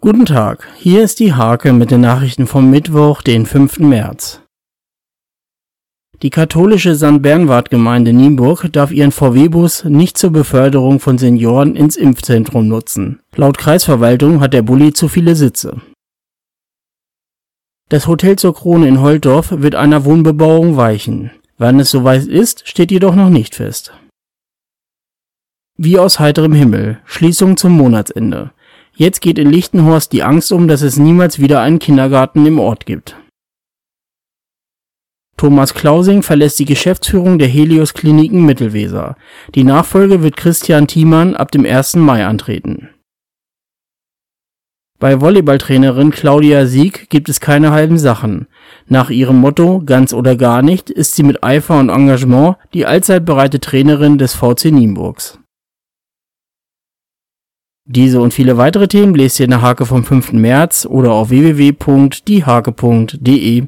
Guten Tag, hier ist die Hake mit den Nachrichten vom Mittwoch, den 5. März. Die katholische St. Bernward-Gemeinde Nienburg darf ihren VW-Bus nicht zur Beförderung von Senioren ins Impfzentrum nutzen. Laut Kreisverwaltung hat der Bulli zu viele Sitze. Das Hotel zur Krone in Holtdorf wird einer Wohnbebauung weichen. Wann es soweit ist, steht jedoch noch nicht fest. Wie aus heiterem Himmel, Schließung zum Monatsende. Jetzt geht in Lichtenhorst die Angst um, dass es niemals wieder einen Kindergarten im Ort gibt. Thomas Klausing verlässt die Geschäftsführung der Helios Kliniken Mittelweser. Die Nachfolge wird Christian Thiemann ab dem 1. Mai antreten. Bei Volleyballtrainerin Claudia Sieg gibt es keine halben Sachen. Nach ihrem Motto ganz oder gar nicht ist sie mit Eifer und Engagement die allzeit bereite Trainerin des VC Nienburgs. Diese und viele weitere Themen lest ihr in der Hake vom 5. März oder auf www.diehake.de.